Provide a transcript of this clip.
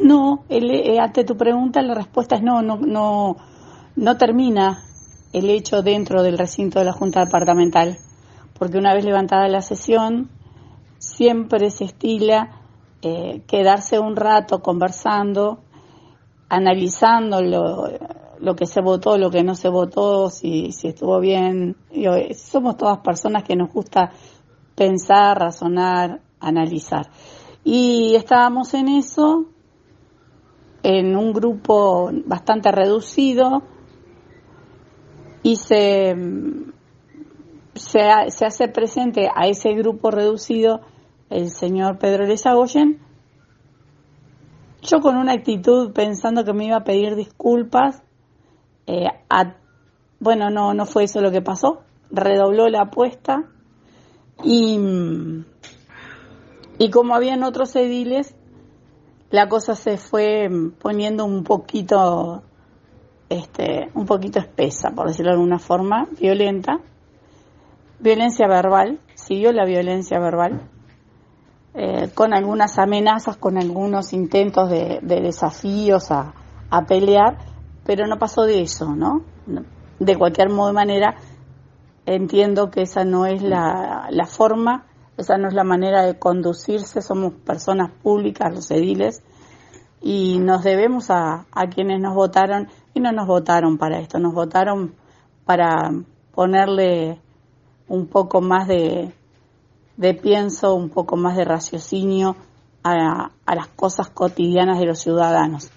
No, el, ante tu pregunta la respuesta es no, no, no, no termina el hecho dentro del recinto de la Junta Departamental, porque una vez levantada la sesión, siempre se estila eh, quedarse un rato conversando, analizando lo, que se votó, lo que no se votó, si, si estuvo bien. somos todas personas que nos gusta pensar, razonar, analizar. Y estábamos en eso, en un grupo bastante reducido, y se, se, se hace presente a ese grupo reducido el señor Pedro Lezagoyen, yo con una actitud pensando que me iba a pedir disculpas, eh, bueno, no, no fue eso lo que pasó, redobló la apuesta y, y como habían otros ediles, la cosa se fue poniendo un poquito, este, un poquito espesa, por decirlo de alguna forma, violenta, violencia verbal, siguió la violencia verbal, eh, con algunas amenazas, con algunos intentos de, desafíos a, pelear, pero no pasó de eso, ¿no? De cualquier modo, manera, entiendo que esa no es la, forma, esa no es la manera de conducirse, somos personas públicas, los ediles, y nos debemos a, a quienes nos votaron, y no nos votaron para esto, nos votaron para ponerle un poco más de, de pienso, un poco más de raciocinio a, a las cosas cotidianas de los ciudadanos.